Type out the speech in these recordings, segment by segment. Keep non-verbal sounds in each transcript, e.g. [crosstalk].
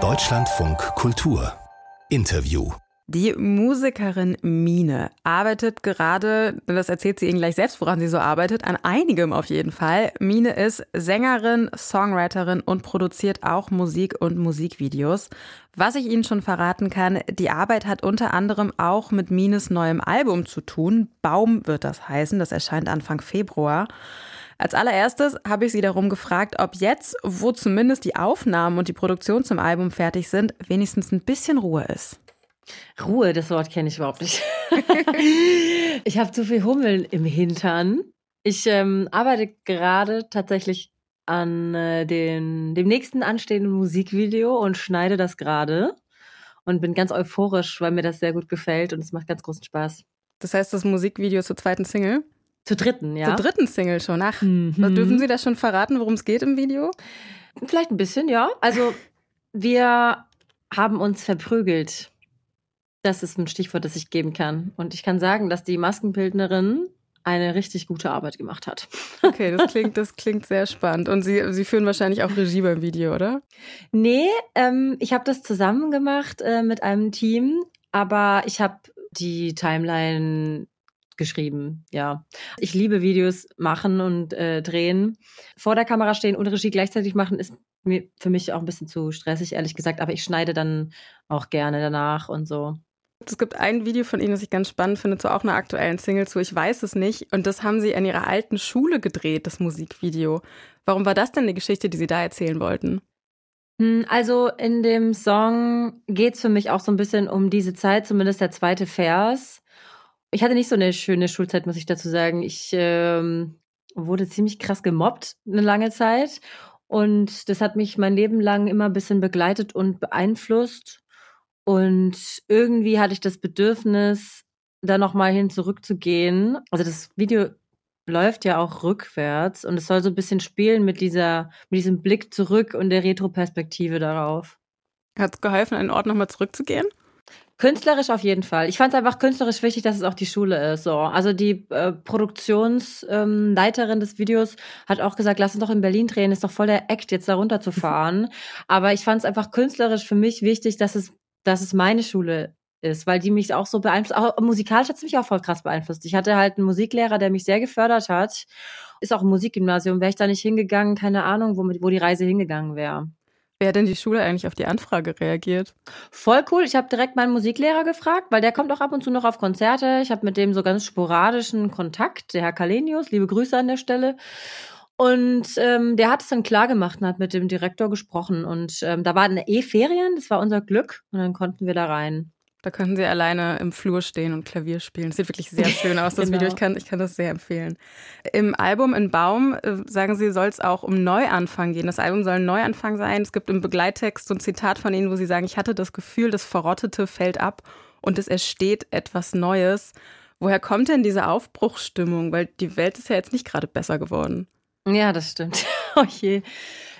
Deutschlandfunk Kultur Interview die Musikerin Mine arbeitet gerade, das erzählt sie Ihnen gleich selbst, woran sie so arbeitet, an einigem auf jeden Fall. Mine ist Sängerin, Songwriterin und produziert auch Musik und Musikvideos. Was ich Ihnen schon verraten kann, die Arbeit hat unter anderem auch mit Mines neuem Album zu tun. Baum wird das heißen, das erscheint Anfang Februar. Als allererstes habe ich sie darum gefragt, ob jetzt, wo zumindest die Aufnahmen und die Produktion zum Album fertig sind, wenigstens ein bisschen Ruhe ist. Ruhe, das Wort kenne ich überhaupt nicht. [laughs] ich habe zu viel Hummeln im Hintern. Ich ähm, arbeite gerade tatsächlich an äh, den, dem nächsten anstehenden Musikvideo und schneide das gerade und bin ganz euphorisch, weil mir das sehr gut gefällt und es macht ganz großen Spaß. Das heißt, das Musikvideo zur zweiten Single? Zur dritten, ja. Zur dritten Single schon. Ach, mhm. dürfen Sie das schon verraten, worum es geht im Video? Vielleicht ein bisschen, ja. Also, wir haben uns verprügelt. Das ist ein Stichwort, das ich geben kann. Und ich kann sagen, dass die Maskenbildnerin eine richtig gute Arbeit gemacht hat. Okay, das klingt, das klingt sehr spannend. Und Sie, Sie führen wahrscheinlich auch Regie beim Video, oder? Nee, ähm, ich habe das zusammen gemacht äh, mit einem Team, aber ich habe die Timeline geschrieben, ja. Ich liebe Videos machen und äh, drehen. Vor der Kamera stehen und Regie gleichzeitig machen ist mir, für mich auch ein bisschen zu stressig, ehrlich gesagt. Aber ich schneide dann auch gerne danach und so. Es gibt ein Video von Ihnen, das ich ganz spannend finde, zu auch einer aktuellen Single zu Ich weiß es nicht. Und das haben Sie an Ihrer alten Schule gedreht, das Musikvideo. Warum war das denn eine Geschichte, die Sie da erzählen wollten? Hm, also in dem Song geht es für mich auch so ein bisschen um diese Zeit, zumindest der zweite Vers. Ich hatte nicht so eine schöne Schulzeit, muss ich dazu sagen. Ich ähm, wurde ziemlich krass gemobbt eine lange Zeit. Und das hat mich mein Leben lang immer ein bisschen begleitet und beeinflusst. Und irgendwie hatte ich das Bedürfnis, da nochmal hin zurückzugehen. Also das Video läuft ja auch rückwärts und es soll so ein bisschen spielen mit dieser, mit diesem Blick zurück und der Retroperspektive darauf. Hat es geholfen, einen Ort nochmal zurückzugehen? Künstlerisch auf jeden Fall. Ich fand es einfach künstlerisch wichtig, dass es auch die Schule ist. So. Also die äh, Produktionsleiterin ähm, des Videos hat auch gesagt, lass uns doch in Berlin drehen, ist doch voll der Act, jetzt da runterzufahren. [laughs] Aber ich fand es einfach künstlerisch für mich wichtig, dass es dass es meine Schule ist, weil die mich auch so beeinflusst. Auch musikalisch hat es mich auch voll krass beeinflusst. Ich hatte halt einen Musiklehrer, der mich sehr gefördert hat. Ist auch ein Musikgymnasium. Wäre ich da nicht hingegangen, keine Ahnung, wo, wo die Reise hingegangen wäre. Wer hat denn die Schule eigentlich auf die Anfrage reagiert? Voll cool. Ich habe direkt meinen Musiklehrer gefragt, weil der kommt auch ab und zu noch auf Konzerte. Ich habe mit dem so ganz sporadischen Kontakt, der Herr Kalenius. Liebe Grüße an der Stelle. Und ähm, der hat es dann klar gemacht und hat mit dem Direktor gesprochen. Und ähm, da waren eh Ferien, das war unser Glück. Und dann konnten wir da rein. Da könnten Sie alleine im Flur stehen und Klavier spielen. Das sieht wirklich sehr [laughs] schön aus, das genau. Video. Ich kann, ich kann das sehr empfehlen. Im Album In Baum, äh, sagen Sie, soll es auch um Neuanfang gehen. Das Album soll ein Neuanfang sein. Es gibt im Begleittext so ein Zitat von Ihnen, wo Sie sagen, ich hatte das Gefühl, das Verrottete fällt ab und es entsteht etwas Neues. Woher kommt denn diese Aufbruchsstimmung? Weil die Welt ist ja jetzt nicht gerade besser geworden. Ja, das stimmt. [laughs] oh je.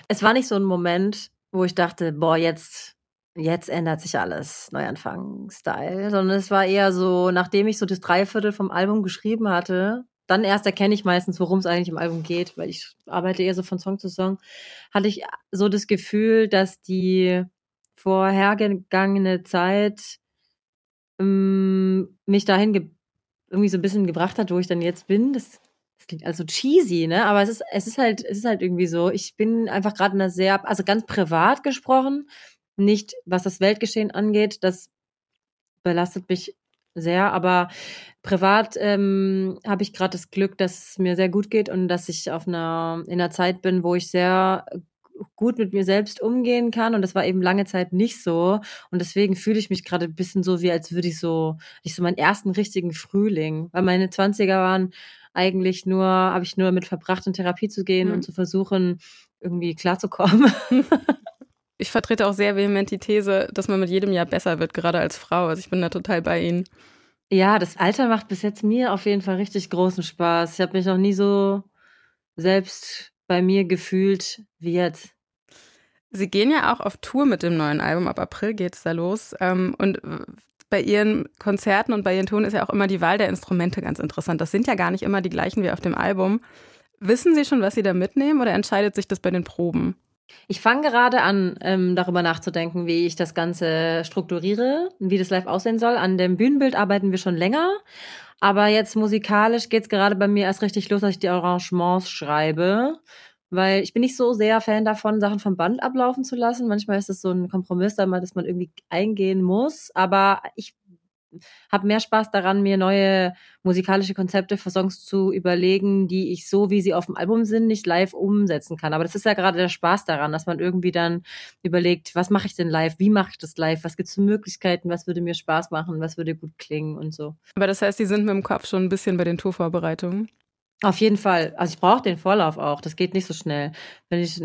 Es war nicht so ein Moment, wo ich dachte, boah, jetzt, jetzt ändert sich alles, Neuanfang-Style, sondern es war eher so, nachdem ich so das Dreiviertel vom Album geschrieben hatte, dann erst erkenne ich meistens, worum es eigentlich im Album geht, weil ich arbeite eher so von Song zu Song, hatte ich so das Gefühl, dass die vorhergegangene Zeit ähm, mich dahin irgendwie so ein bisschen gebracht hat, wo ich dann jetzt bin. Das klingt also cheesy, ne? Aber es ist, es ist halt, es ist halt irgendwie so. Ich bin einfach gerade in einer sehr, also ganz privat gesprochen, nicht was das Weltgeschehen angeht. Das belastet mich sehr, aber privat ähm, habe ich gerade das Glück, dass es mir sehr gut geht und dass ich auf einer in einer Zeit bin, wo ich sehr gut mit mir selbst umgehen kann und das war eben lange Zeit nicht so und deswegen fühle ich mich gerade ein bisschen so wie als würde ich so ich so meinen ersten richtigen Frühling, weil meine 20er waren eigentlich nur, habe ich nur damit verbracht, in Therapie zu gehen mhm. und zu versuchen, irgendwie klarzukommen. [laughs] ich vertrete auch sehr vehement die These, dass man mit jedem Jahr besser wird, gerade als Frau. Also ich bin da total bei Ihnen. Ja, das Alter macht bis jetzt mir auf jeden Fall richtig großen Spaß. Ich habe mich noch nie so selbst bei mir gefühlt wie jetzt. Sie gehen ja auch auf Tour mit dem neuen Album. Ab April geht es da los. Ähm, und bei ihren Konzerten und bei ihren Touren ist ja auch immer die Wahl der Instrumente ganz interessant. Das sind ja gar nicht immer die gleichen wie auf dem Album. Wissen Sie schon, was Sie da mitnehmen oder entscheidet sich das bei den Proben? Ich fange gerade an, ähm, darüber nachzudenken, wie ich das Ganze strukturiere und wie das live aussehen soll. An dem Bühnenbild arbeiten wir schon länger. Aber jetzt musikalisch geht es gerade bei mir erst richtig los, dass ich die Arrangements schreibe. Weil ich bin nicht so sehr Fan davon, Sachen vom Band ablaufen zu lassen. Manchmal ist es so ein Kompromiss, dass man irgendwie eingehen muss. Aber ich habe mehr Spaß daran, mir neue musikalische Konzepte für Songs zu überlegen, die ich so, wie sie auf dem Album sind, nicht live umsetzen kann. Aber das ist ja gerade der Spaß daran, dass man irgendwie dann überlegt, was mache ich denn live, wie mache ich das live, was gibt es für Möglichkeiten, was würde mir Spaß machen, was würde gut klingen und so. Aber das heißt, Sie sind mit dem Kopf schon ein bisschen bei den Tourvorbereitungen? Auf jeden Fall. Also ich brauche den Vorlauf auch. Das geht nicht so schnell. Wenn ich,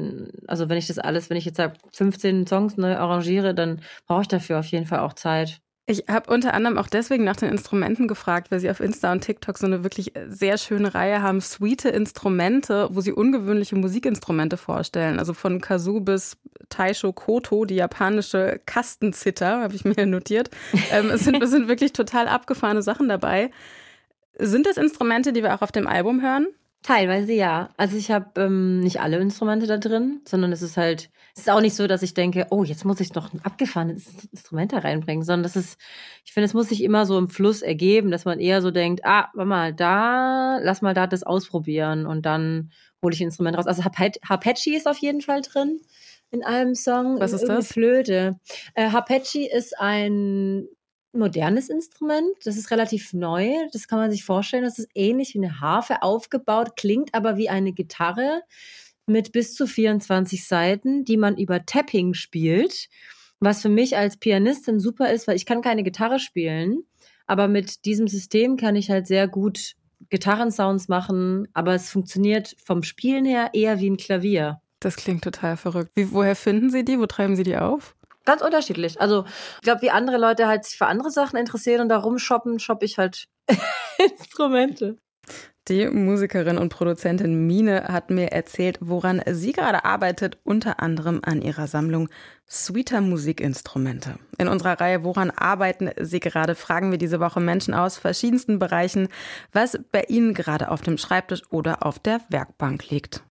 also wenn ich das alles, wenn ich jetzt 15 Songs neu arrangiere, dann brauche ich dafür auf jeden Fall auch Zeit. Ich habe unter anderem auch deswegen nach den Instrumenten gefragt, weil sie auf Insta und TikTok so eine wirklich sehr schöne Reihe haben, sweete Instrumente, wo sie ungewöhnliche Musikinstrumente vorstellen. Also von Kazoo bis Taisho Koto, die japanische Kastenzither, habe ich mir [laughs] notiert. Ähm, es, sind, es sind wirklich total abgefahrene Sachen dabei. Sind das Instrumente, die wir auch auf dem Album hören? Teilweise ja. Also ich habe ähm, nicht alle Instrumente da drin, sondern es ist halt, es ist auch nicht so, dass ich denke, oh, jetzt muss ich noch ein abgefahrenes Instrument da reinbringen, sondern das ist, ich finde, es muss sich immer so im Fluss ergeben, dass man eher so denkt, ah, warte mal, da, lass mal da das ausprobieren und dann hole ich ein Instrument raus. Also Harpeggi ist auf jeden Fall drin in einem Song. Was ist das? Flöte. Äh, Harpeggi ist ein modernes Instrument. Das ist relativ neu. Das kann man sich vorstellen. Das ist ähnlich wie eine Harfe aufgebaut, klingt aber wie eine Gitarre mit bis zu 24 Seiten, die man über Tapping spielt. Was für mich als Pianistin super ist, weil ich kann keine Gitarre spielen. Aber mit diesem System kann ich halt sehr gut Gitarrensounds machen. Aber es funktioniert vom Spielen her eher wie ein Klavier. Das klingt total verrückt. Wie, woher finden Sie die? Wo treiben Sie die auf? Ganz unterschiedlich. Also ich glaube, wie andere Leute halt sich für andere Sachen interessieren und da rumshoppen, shoppe ich halt [laughs] Instrumente. Die Musikerin und Produzentin Mine hat mir erzählt, woran sie gerade arbeitet, unter anderem an ihrer Sammlung Sweeter Musikinstrumente. In unserer Reihe Woran arbeiten Sie gerade, fragen wir diese Woche Menschen aus verschiedensten Bereichen, was bei ihnen gerade auf dem Schreibtisch oder auf der Werkbank liegt.